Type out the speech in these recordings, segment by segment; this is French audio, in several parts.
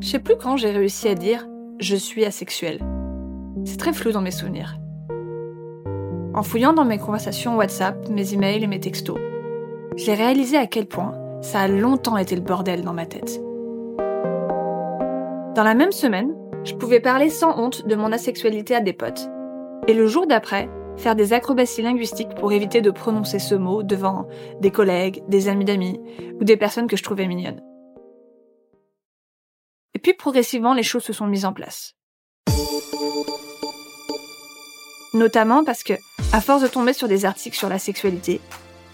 Je sais plus quand j'ai réussi à dire je suis asexuel. C'est très flou dans mes souvenirs. En fouillant dans mes conversations WhatsApp, mes emails et mes textos, j'ai réalisé à quel point ça a longtemps été le bordel dans ma tête. Dans la même semaine, je pouvais parler sans honte de mon asexualité à des potes. Et le jour d'après, faire des acrobaties linguistiques pour éviter de prononcer ce mot devant des collègues, des amis d'amis ou des personnes que je trouvais mignonnes. Et puis progressivement, les choses se sont mises en place. Notamment parce que, à force de tomber sur des articles sur la sexualité,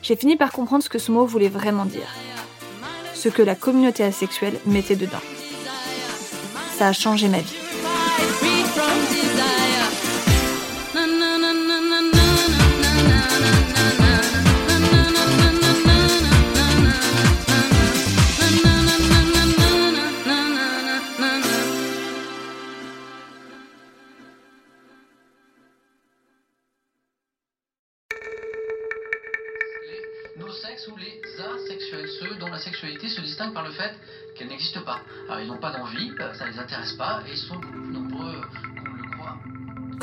j'ai fini par comprendre ce que ce mot voulait vraiment dire. Ce que la communauté asexuelle mettait dedans. Ça a changé ma vie.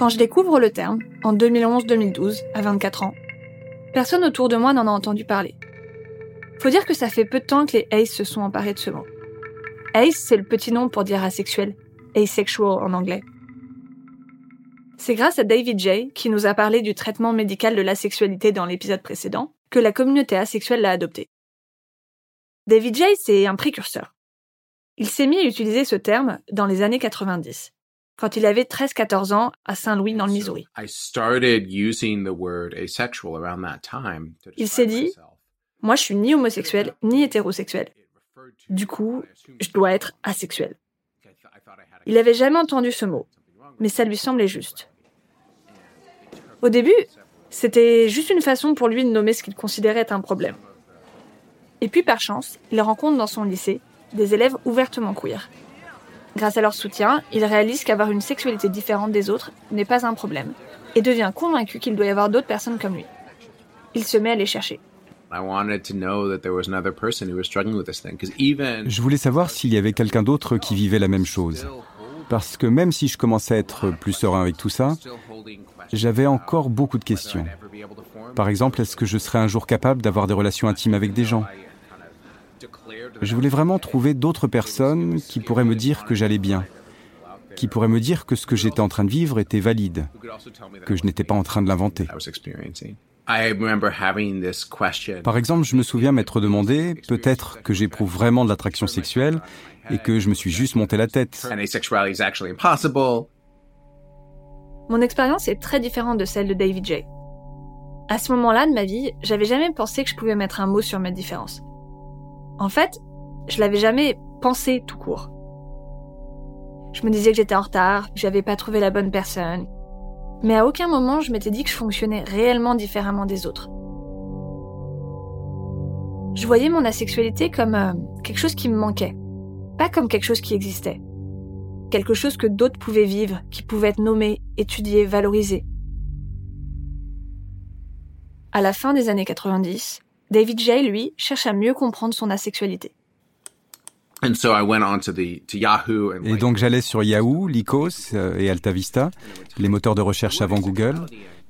Quand je découvre le terme, en 2011-2012, à 24 ans, personne autour de moi n'en a entendu parler. Faut dire que ça fait peu de temps que les ace se sont emparés de ce mot. Ace, c'est le petit nom pour dire asexuel, asexual en anglais. C'est grâce à David J, qui nous a parlé du traitement médical de l'asexualité dans l'épisode précédent, que la communauté asexuelle l'a adopté. David J, c'est un précurseur. Il s'est mis à utiliser ce terme dans les années 90, quand il avait 13-14 ans à Saint-Louis dans le Missouri. Il s'est dit. Moi, je suis ni homosexuel, ni hétérosexuel. Du coup, je dois être asexuel. Il avait jamais entendu ce mot, mais ça lui semblait juste. Au début, c'était juste une façon pour lui de nommer ce qu'il considérait être un problème. Et puis, par chance, il rencontre dans son lycée des élèves ouvertement queer. Grâce à leur soutien, il réalise qu'avoir une sexualité différente des autres n'est pas un problème et devient convaincu qu'il doit y avoir d'autres personnes comme lui. Il se met à les chercher. I wanted to know that there was another person who was struggling with this thing because even Je voulais savoir s'il y avait quelqu'un d'autre qui vivait la même chose. Parce que même si je commençais à être plus serein avec tout ça, j'avais encore beaucoup de questions. Par exemple, est-ce que je serais un jour capable d'avoir des relations intimes avec des gens? Je voulais vraiment trouver d'autres personnes qui pourraient me dire que j'allais bien, qui pourraient me dire que ce que j'étais en train de vivre était valide, que je n'étais pas en train de l'inventer. Par exemple, je me souviens m'être demandé, peut-être que j'éprouve vraiment de l'attraction sexuelle et que je me suis juste monté la tête. Mon expérience est très différente de celle de David J. À ce moment-là de ma vie, j'avais jamais pensé que je pouvais mettre un mot sur ma différence. En fait, je l'avais jamais pensé tout court. Je me disais que j'étais en retard, que j'avais pas trouvé la bonne personne. Mais à aucun moment je m'étais dit que je fonctionnais réellement différemment des autres. Je voyais mon asexualité comme euh, quelque chose qui me manquait, pas comme quelque chose qui existait quelque chose que d'autres pouvaient vivre, qui pouvait être nommé, étudié, valorisé. À la fin des années 90, David J, lui, cherche à mieux comprendre son asexualité. And so I went on to the to Yahoo and Et donc j'allais sur Yahoo, Lycos euh, et AltaVista, les moteurs de recherche avant Google,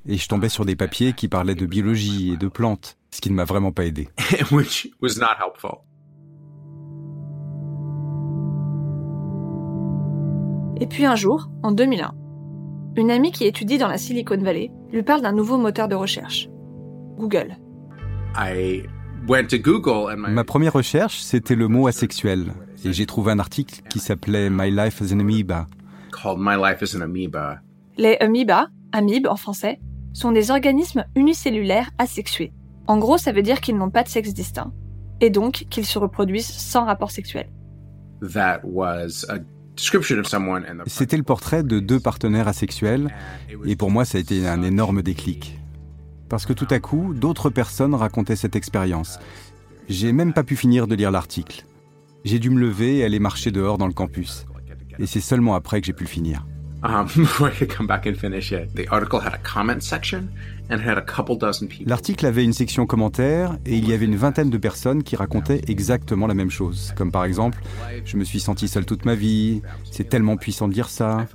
et je tombais sur des papiers qui parlaient de biologie et de plantes, ce qui ne m'a vraiment pas aidé. which was not helpful. Et puis un jour, en 2001, une amie qui étudie dans la Silicon Valley lui parle d'un nouveau moteur de recherche, Google. Ma première recherche, c'était le mot asexuel, et j'ai trouvé un article qui s'appelait My Life as an Amoeba. called My Life as an Amoeba. Les amoeba, amibes en français, sont des organismes unicellulaires asexués. En gros, ça veut dire qu'ils n'ont pas de sexe distinct, et donc qu'ils se reproduisent sans rapport sexuel. C'était le portrait de deux partenaires asexuels, et pour moi, ça a été un énorme déclic. Parce que tout à coup, d'autres personnes racontaient cette expérience. J'ai même pas pu finir de lire l'article. J'ai dû me lever et aller marcher dehors dans le campus. Et c'est seulement après que j'ai pu le finir. L'article avait une section commentaires et il y avait une vingtaine de personnes qui racontaient exactement la même chose. Comme par exemple, je me suis senti seul toute ma vie, c'est tellement puissant de dire ça.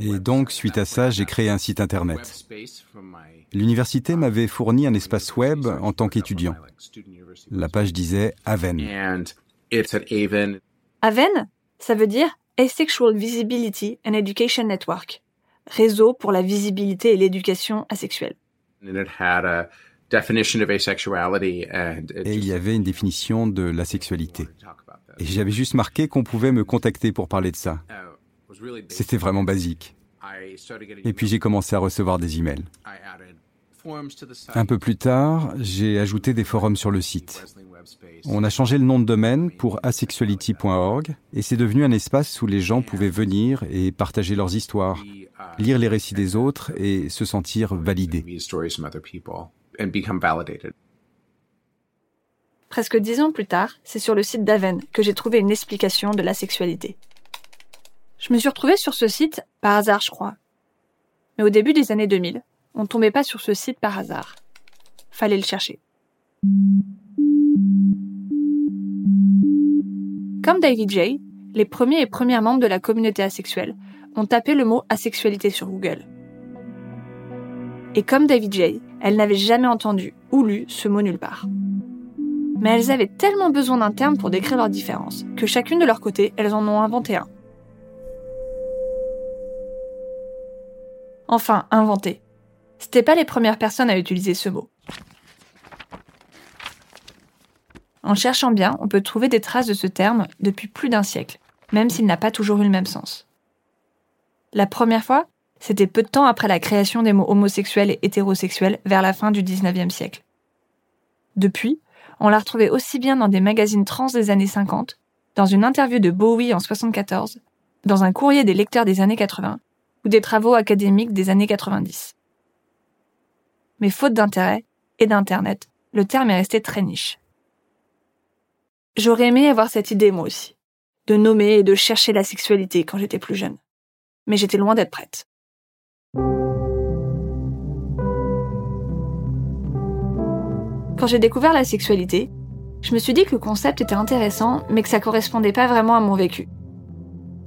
Et donc, suite à ça, j'ai créé un site Internet. L'université m'avait fourni un espace web en tant qu'étudiant. La page disait Aven. Aven, ça veut dire Asexual Visibility and Education Network, réseau pour la visibilité et l'éducation asexuelle. Et il y avait une définition de l'asexualité. Et j'avais juste marqué qu'on pouvait me contacter pour parler de ça. C'était vraiment basique. Et puis j'ai commencé à recevoir des emails. Un peu plus tard, j'ai ajouté des forums sur le site. On a changé le nom de domaine pour asexuality.org et c'est devenu un espace où les gens pouvaient venir et partager leurs histoires, lire les récits des autres et se sentir validés. Presque dix ans plus tard, c'est sur le site d'Aven que j'ai trouvé une explication de la sexualité. Je me suis retrouvée sur ce site par hasard, je crois. Mais au début des années 2000, on ne tombait pas sur ce site par hasard. Fallait le chercher. Comme David J., les premiers et premières membres de la communauté asexuelle ont tapé le mot asexualité sur Google. Et comme David J., elles n'avaient jamais entendu ou lu ce mot nulle part. Mais elles avaient tellement besoin d'un terme pour décrire leurs différences que chacune de leur côté, elles en ont inventé un. Enfin, inventé. C'était pas les premières personnes à utiliser ce mot. En cherchant bien, on peut trouver des traces de ce terme depuis plus d'un siècle, même s'il n'a pas toujours eu le même sens. La première fois, c'était peu de temps après la création des mots homosexuels et hétérosexuels vers la fin du 19e siècle. Depuis, on l'a retrouvé aussi bien dans des magazines trans des années 50, dans une interview de Bowie en 74, dans un courrier des lecteurs des années 80, ou des travaux académiques des années 90. Mais faute d'intérêt et d'Internet, le terme est resté très niche. J'aurais aimé avoir cette idée moi aussi, de nommer et de chercher la sexualité quand j'étais plus jeune. Mais j'étais loin d'être prête. Quand j'ai découvert la sexualité, je me suis dit que le concept était intéressant, mais que ça correspondait pas vraiment à mon vécu.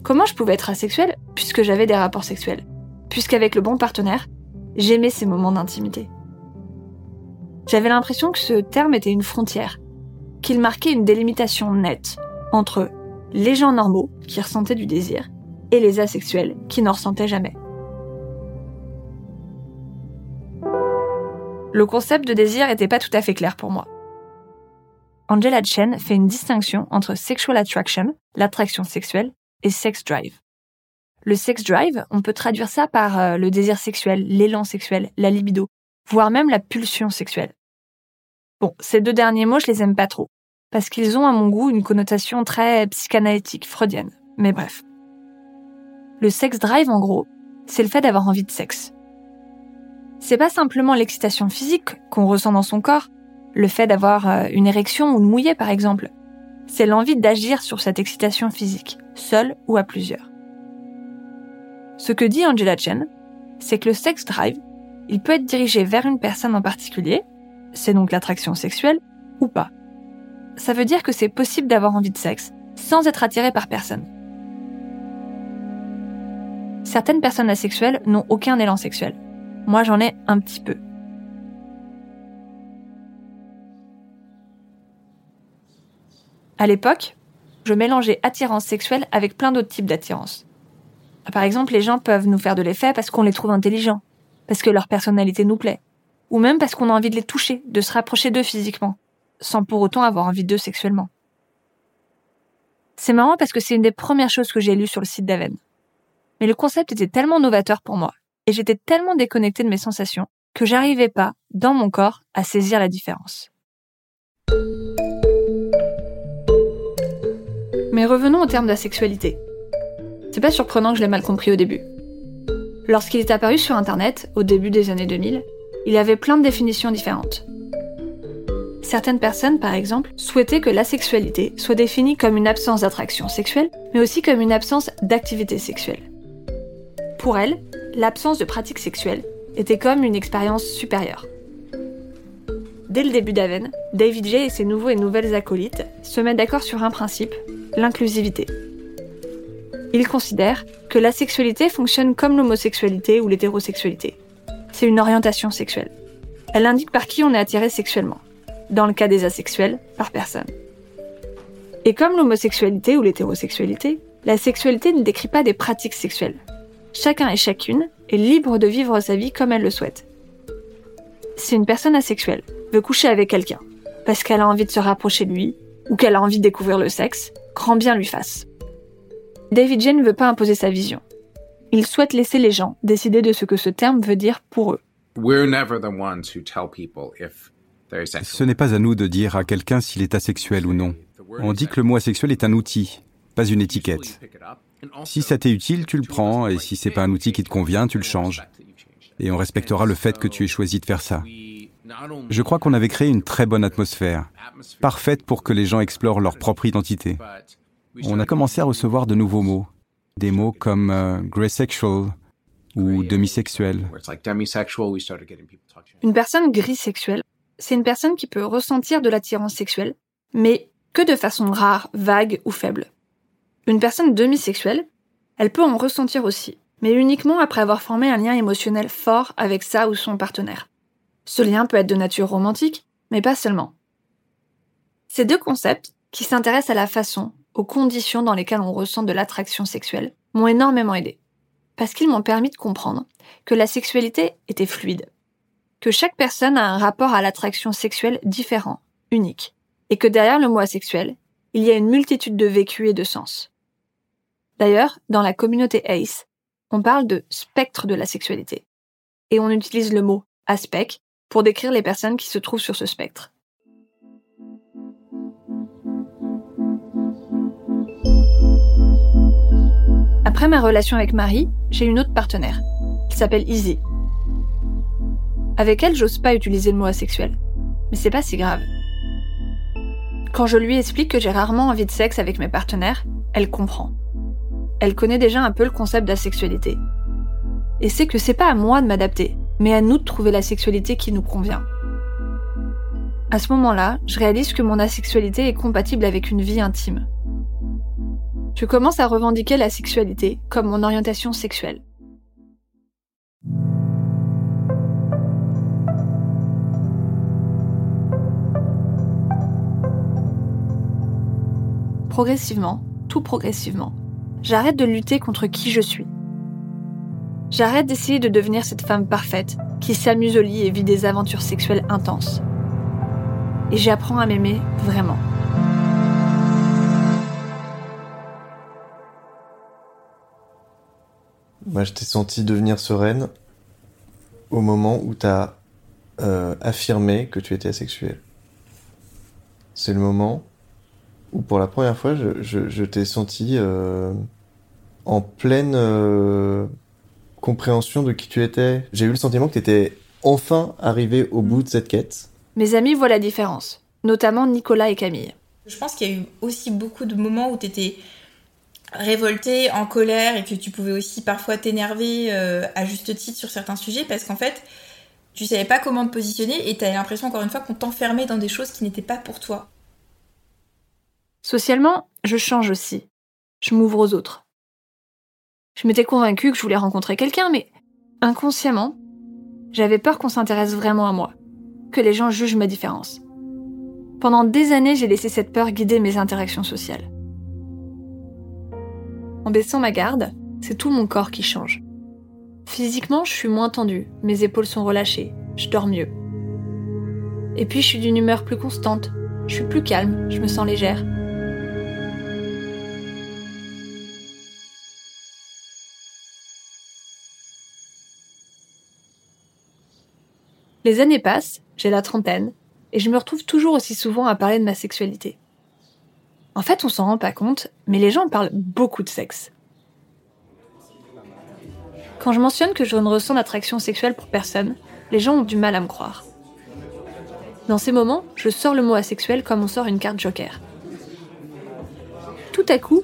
Comment je pouvais être asexuelle puisque j'avais des rapports sexuels? Puisqu'avec le bon partenaire, j'aimais ces moments d'intimité. J'avais l'impression que ce terme était une frontière, qu'il marquait une délimitation nette entre les gens normaux qui ressentaient du désir et les asexuels qui n'en ressentaient jamais. Le concept de désir n'était pas tout à fait clair pour moi. Angela Chen fait une distinction entre sexual attraction, l'attraction sexuelle, et sex drive. Le sex drive, on peut traduire ça par euh, le désir sexuel, l'élan sexuel, la libido, voire même la pulsion sexuelle. Bon, ces deux derniers mots, je les aime pas trop, parce qu'ils ont à mon goût une connotation très psychanalytique, freudienne. Mais bref. Le sex drive, en gros, c'est le fait d'avoir envie de sexe. C'est pas simplement l'excitation physique qu'on ressent dans son corps, le fait d'avoir euh, une érection ou de mouiller par exemple c'est l'envie d'agir sur cette excitation physique, seule ou à plusieurs. Ce que dit Angela Chen, c'est que le sex drive, il peut être dirigé vers une personne en particulier, c'est donc l'attraction sexuelle, ou pas. Ça veut dire que c'est possible d'avoir envie de sexe sans être attiré par personne. Certaines personnes asexuelles n'ont aucun élan sexuel. Moi j'en ai un petit peu. À l'époque, je mélangeais attirance sexuelle avec plein d'autres types d'attirance. Par exemple, les gens peuvent nous faire de l'effet parce qu'on les trouve intelligents, parce que leur personnalité nous plaît, ou même parce qu'on a envie de les toucher, de se rapprocher d'eux physiquement, sans pour autant avoir envie d'eux sexuellement. C'est marrant parce que c'est une des premières choses que j'ai lues sur le site d'Aven. Mais le concept était tellement novateur pour moi, et j'étais tellement déconnectée de mes sensations, que j'arrivais pas, dans mon corps, à saisir la différence. Mais revenons au terme de la sexualité. C'est pas surprenant que je l'ai mal compris au début. Lorsqu'il est apparu sur Internet, au début des années 2000, il avait plein de définitions différentes. Certaines personnes, par exemple, souhaitaient que la sexualité soit définie comme une absence d'attraction sexuelle, mais aussi comme une absence d'activité sexuelle. Pour elles, l'absence de pratique sexuelle était comme une expérience supérieure. Dès le début d'Aven, David J et ses nouveaux et nouvelles acolytes se mettent d'accord sur un principe, l'inclusivité. Ils considèrent que la sexualité fonctionne comme l'homosexualité ou l'hétérosexualité. C'est une orientation sexuelle. Elle indique par qui on est attiré sexuellement. Dans le cas des asexuels, par personne. Et comme l'homosexualité ou l'hétérosexualité, la sexualité ne décrit pas des pratiques sexuelles. Chacun et chacune est libre de vivre sa vie comme elle le souhaite. Si une personne asexuelle veut coucher avec quelqu'un, parce qu'elle a envie de se rapprocher de lui, ou qu'elle a envie de découvrir le sexe, grand bien lui fasse. David Jane ne veut pas imposer sa vision. Il souhaite laisser les gens décider de ce que ce terme veut dire pour eux. Ce n'est pas à nous de dire à quelqu'un s'il est asexuel ou non. On dit que le mot asexuel est un outil, pas une étiquette. Si ça t'est utile, tu le prends, et si c'est pas un outil qui te convient, tu le changes. Et on respectera le fait que tu aies choisi de faire ça. Je crois qu'on avait créé une très bonne atmosphère, parfaite pour que les gens explorent leur propre identité. On a commencé à recevoir de nouveaux mots, des mots comme euh, grey sexual ou demisexuel. Une personne grisexuelle, c'est une personne qui peut ressentir de l'attirance sexuelle, mais que de façon rare, vague ou faible. Une personne demisexuelle, elle peut en ressentir aussi, mais uniquement après avoir formé un lien émotionnel fort avec sa ou son partenaire. Ce lien peut être de nature romantique, mais pas seulement. Ces deux concepts, qui s'intéressent à la façon, aux conditions dans lesquelles on ressent de l'attraction sexuelle, m'ont énormément aidé. Parce qu'ils m'ont permis de comprendre que la sexualité était fluide. Que chaque personne a un rapport à l'attraction sexuelle différent, unique. Et que derrière le mot asexuel, il y a une multitude de vécus et de sens. D'ailleurs, dans la communauté ACE, on parle de spectre de la sexualité. Et on utilise le mot aspect pour décrire les personnes qui se trouvent sur ce spectre. Après ma relation avec Marie, j'ai une autre partenaire, qui s'appelle Izzy. Avec elle, j'ose pas utiliser le mot asexuel. Mais c'est pas si grave. Quand je lui explique que j'ai rarement envie de sexe avec mes partenaires, elle comprend. Elle connaît déjà un peu le concept d'asexualité. Et sait que c'est pas à moi de m'adapter, mais à nous de trouver la sexualité qui nous convient. À ce moment-là, je réalise que mon asexualité est compatible avec une vie intime. Je commence à revendiquer la sexualité comme mon orientation sexuelle. Progressivement, tout progressivement, j'arrête de lutter contre qui je suis J'arrête d'essayer de devenir cette femme parfaite qui s'amuse au lit et vit des aventures sexuelles intenses. Et j'apprends à m'aimer vraiment. Moi, je t'ai senti devenir sereine au moment où tu as euh, affirmé que tu étais asexuel. C'est le moment où, pour la première fois, je, t'ai senti euh, en pleine euh, compréhension de qui tu étais. J'ai eu le sentiment que tu étais enfin arrivé au bout de cette quête. Mes amis voient la différence, notamment Nicolas et Camille. Je pense qu'il y a eu aussi beaucoup de moments où tu étais révolté, en colère, et que tu pouvais aussi parfois t'énerver euh, à juste titre sur certains sujets, parce qu'en fait, tu savais pas comment te positionner, et tu avais l'impression, encore une fois, qu'on t'enfermait dans des choses qui n'étaient pas pour toi. Socialement, je change aussi. Je m'ouvre aux autres. Je m'étais convaincue que je voulais rencontrer quelqu'un, mais inconsciemment, j'avais peur qu'on s'intéresse vraiment à moi, que les gens jugent ma différence. Pendant des années, j'ai laissé cette peur guider mes interactions sociales. En baissant ma garde, c'est tout mon corps qui change. Physiquement, je suis moins tendue, mes épaules sont relâchées, je dors mieux. Et puis je suis d'une humeur plus constante, je suis plus calme, je me sens légère. Les années passent, j'ai la trentaine, et je me retrouve toujours aussi souvent à parler de ma sexualité. En fait, on s'en rend pas compte, mais les gens parlent beaucoup de sexe. Quand je mentionne que je ne ressens d'attraction sexuelle pour personne, les gens ont du mal à me croire. Dans ces moments, je sors le mot asexuel comme on sort une carte joker. Tout à coup,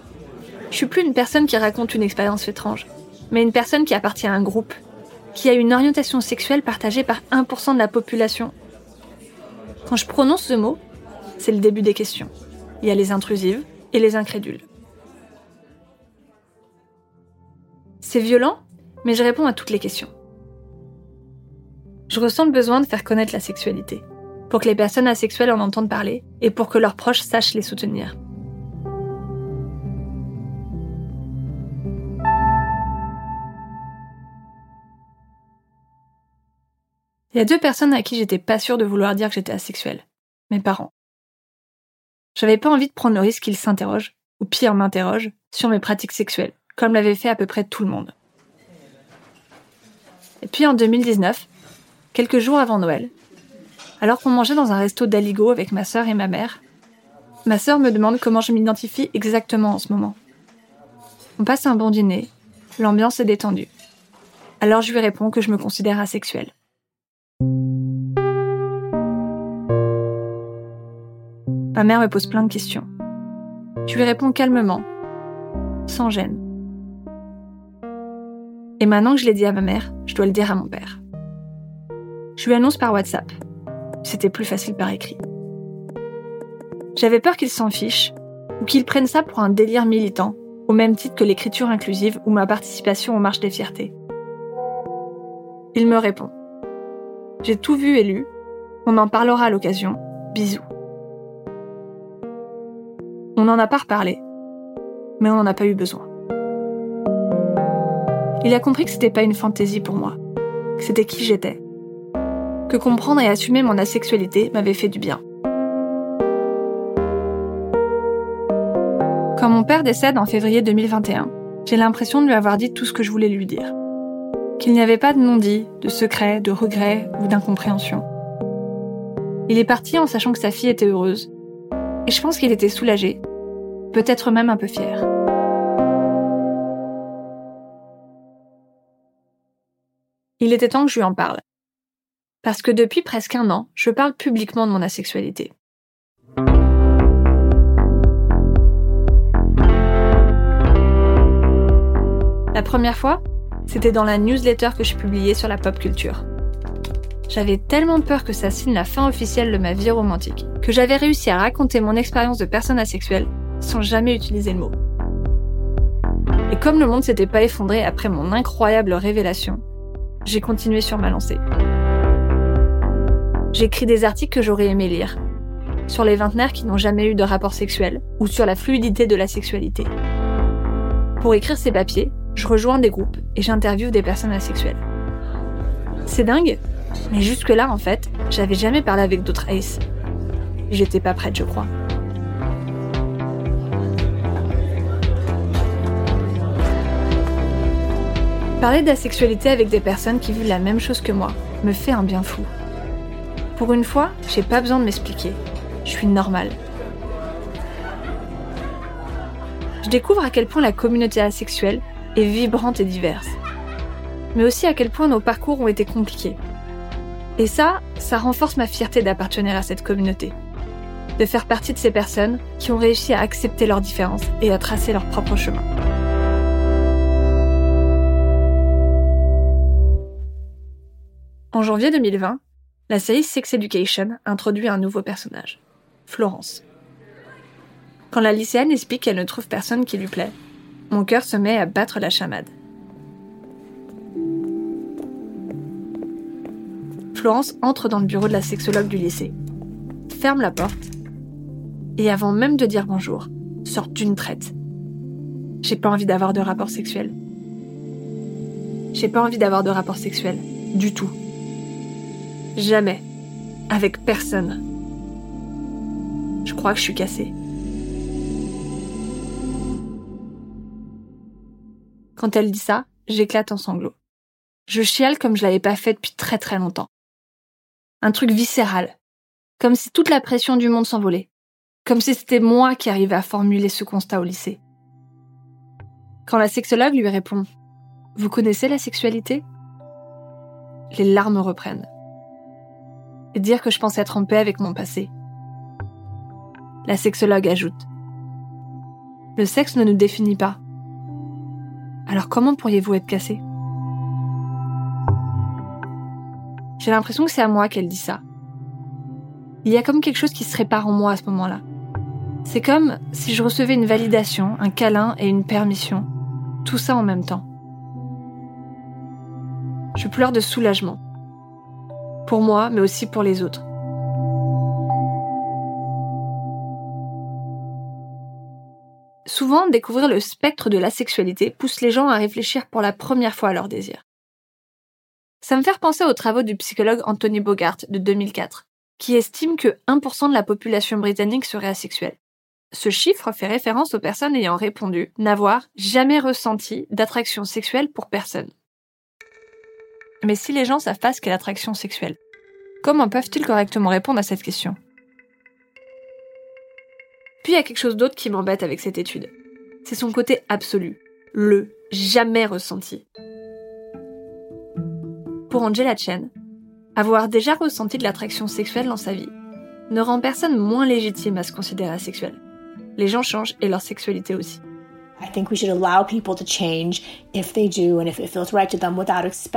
je suis plus une personne qui raconte une expérience étrange, mais une personne qui appartient à un groupe, qui a une orientation sexuelle partagée par 1% de la population. Quand je prononce ce mot, c'est le début des questions. Il y a les intrusives et les incrédules. C'est violent, mais je réponds à toutes les questions. Je ressens le besoin de faire connaître la sexualité, pour que les personnes asexuelles en entendent parler et pour que leurs proches sachent les soutenir. Il y a deux personnes à qui j'étais pas sûre de vouloir dire que j'étais asexuelle. Mes parents. J'avais pas envie de prendre le risque qu'ils s'interrogent, ou pire m'interrogent, sur mes pratiques sexuelles, comme l'avait fait à peu près tout le monde. Et puis en 2019, quelques jours avant Noël, alors qu'on mangeait dans un resto d'Aligo avec ma sœur et ma mère, ma sœur me demande comment je m'identifie exactement en ce moment. On passe un bon dîner, l'ambiance est détendue. Alors je lui réponds que je me considère asexuelle. Ma mère me pose plein de questions. Je lui réponds calmement, sans gêne. Et maintenant que je l'ai dit à ma mère, je dois le dire à mon père. Je lui annonce par WhatsApp. C'était plus facile par écrit. J'avais peur qu'il s'en fiche, ou qu'il prenne ça pour un délire militant, au même titre que l'écriture inclusive ou ma participation aux marches des fiertés. Il me répond. J'ai tout vu et lu. On en parlera à l'occasion. Bisous. On n'en a pas reparlé, mais on n'en a pas eu besoin. Il a compris que c'était pas une fantaisie pour moi, que c'était qui j'étais, que comprendre et assumer mon asexualité m'avait fait du bien. Quand mon père décède en février 2021, j'ai l'impression de lui avoir dit tout ce que je voulais lui dire. Qu'il n'y avait pas de non-dit, de secret, de regret ou d'incompréhension. Il est parti en sachant que sa fille était heureuse. Et je pense qu'il était soulagé peut-être même un peu fier. Il était temps que je lui en parle. Parce que depuis presque un an, je parle publiquement de mon asexualité. La première fois, c'était dans la newsletter que je publiais sur la pop culture. J'avais tellement peur que ça signe la fin officielle de ma vie romantique que j'avais réussi à raconter mon expérience de personne asexuelle sans jamais utiliser le mot. Et comme le monde s'était pas effondré après mon incroyable révélation, j'ai continué sur ma lancée. J'écris des articles que j'aurais aimé lire, sur les vingtenaires qui n'ont jamais eu de rapport sexuel, ou sur la fluidité de la sexualité. Pour écrire ces papiers, je rejoins des groupes et j'interviewe des personnes asexuelles. C'est dingue, mais jusque-là, en fait, j'avais jamais parlé avec d'autres aces. J'étais pas prête, je crois. Parler d'asexualité avec des personnes qui vivent la même chose que moi me fait un bien fou. Pour une fois, j'ai pas besoin de m'expliquer. Je suis normale. Je découvre à quel point la communauté asexuelle est vibrante et diverse. Mais aussi à quel point nos parcours ont été compliqués. Et ça, ça renforce ma fierté d'appartenir à cette communauté. De faire partie de ces personnes qui ont réussi à accepter leurs différences et à tracer leur propre chemin. En janvier 2020, la série Sex Education introduit un nouveau personnage, Florence. Quand la lycéenne explique qu'elle ne trouve personne qui lui plaît, mon cœur se met à battre la chamade. Florence entre dans le bureau de la sexologue du lycée, ferme la porte, et avant même de dire bonjour, sort d'une traite. J'ai pas envie d'avoir de rapport sexuel. J'ai pas envie d'avoir de rapport sexuel, du tout. Jamais. Avec personne. Je crois que je suis cassée. Quand elle dit ça, j'éclate en sanglots. Je chiale comme je l'avais pas fait depuis très très longtemps. Un truc viscéral. Comme si toute la pression du monde s'envolait. Comme si c'était moi qui arrivais à formuler ce constat au lycée. Quand la sexologue lui répond Vous connaissez la sexualité? Les larmes reprennent. Et dire que je pense être en paix avec mon passé. La sexologue ajoute Le sexe ne nous définit pas. Alors comment pourriez-vous être cassé? J'ai l'impression que c'est à moi qu'elle dit ça. Il y a comme quelque chose qui se répare en moi à ce moment-là. C'est comme si je recevais une validation, un câlin et une permission. Tout ça en même temps. Je pleure de soulagement. Pour moi, mais aussi pour les autres. Souvent, découvrir le spectre de la sexualité pousse les gens à réfléchir pour la première fois à leur désir. Ça me fait penser aux travaux du psychologue Anthony Bogart de 2004, qui estime que 1% de la population britannique serait asexuelle. Ce chiffre fait référence aux personnes ayant répondu n'avoir jamais ressenti d'attraction sexuelle pour personne. Mais si les gens savent pas ce qu'est l'attraction sexuelle, comment peuvent-ils correctement répondre à cette question? Puis il y a quelque chose d'autre qui m'embête avec cette étude. C'est son côté absolu, le jamais ressenti. Pour Angela Chen, avoir déjà ressenti de l'attraction sexuelle dans sa vie ne rend personne moins légitime à se considérer asexuel les gens changent et leur sexualité aussi.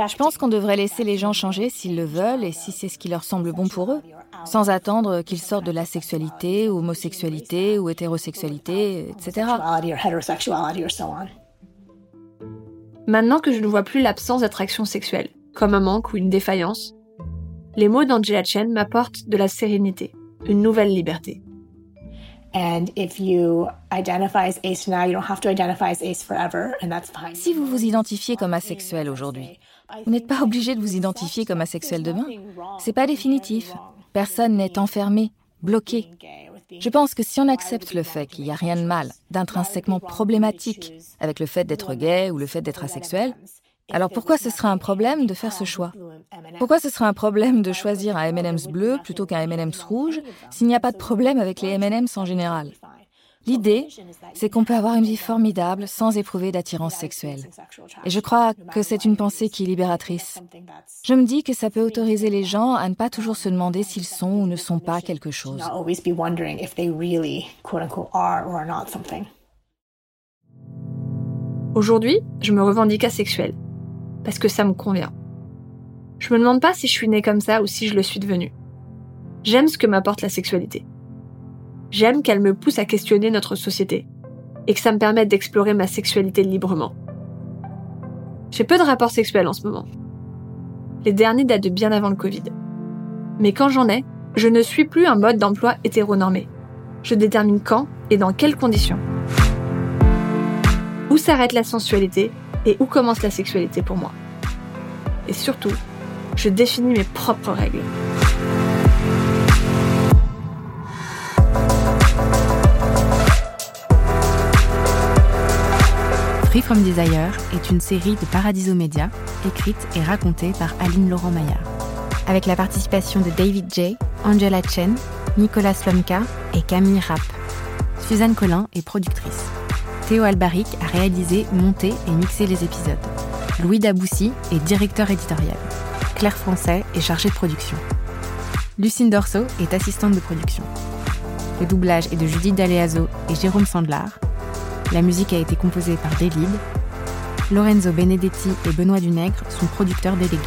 Je pense qu'on devrait laisser les gens changer s'ils le veulent et si c'est ce qui leur semble bon pour eux, sans attendre qu'ils sortent de la sexualité, homosexualité ou hétérosexualité, etc. Maintenant que je ne vois plus l'absence d'attraction sexuelle, comme un manque ou une défaillance, les mots d'Angela Chen m'apportent de la sérénité, une nouvelle liberté. Si vous vous identifiez comme asexuel aujourd'hui, vous n'êtes pas obligé de vous identifier comme asexuel demain. C'est pas définitif. Personne n'est enfermé, bloqué. Je pense que si on accepte le fait qu'il n'y a rien de mal, d'intrinsèquement problématique avec le fait d'être gay ou le fait d'être asexuel, alors pourquoi ce serait un problème de faire ce choix? Pourquoi ce serait un problème de choisir un M&M's bleu plutôt qu'un M&M's rouge s'il n'y a pas de problème avec les M&M's en général? L'idée, c'est qu'on peut avoir une vie formidable sans éprouver d'attirance sexuelle. Et je crois que c'est une pensée qui est libératrice. Je me dis que ça peut autoriser les gens à ne pas toujours se demander s'ils sont ou ne sont pas quelque chose. Aujourd'hui, je me revendique asexuelle parce que ça me convient. Je me demande pas si je suis née comme ça ou si je le suis devenue. J'aime ce que m'apporte la sexualité. J'aime qu'elle me pousse à questionner notre société et que ça me permette d'explorer ma sexualité librement. J'ai peu de rapports sexuels en ce moment. Les derniers datent de bien avant le Covid. Mais quand j'en ai, je ne suis plus un mode d'emploi hétéronormé. Je détermine quand et dans quelles conditions. Où s'arrête la sensualité et où commence la sexualité pour moi. Et surtout, je définis mes propres règles. Free From Desire est une série de Paradiso Media, écrite et racontée par Aline Laurent Maillard. Avec la participation de David J., Angela Chen, Nicolas Slomka et Camille Rapp. Suzanne Collin est productrice. Théo Albaric a réalisé, monté et mixé les épisodes. Louis Daboussi est directeur éditorial. Claire Français est chargée de production. Lucine Dorso est assistante de production. Le doublage est de Judith D'Aleazo et Jérôme Sandlar. La musique a été composée par Delid. Lorenzo Benedetti et Benoît Dunègre sont producteurs délégués.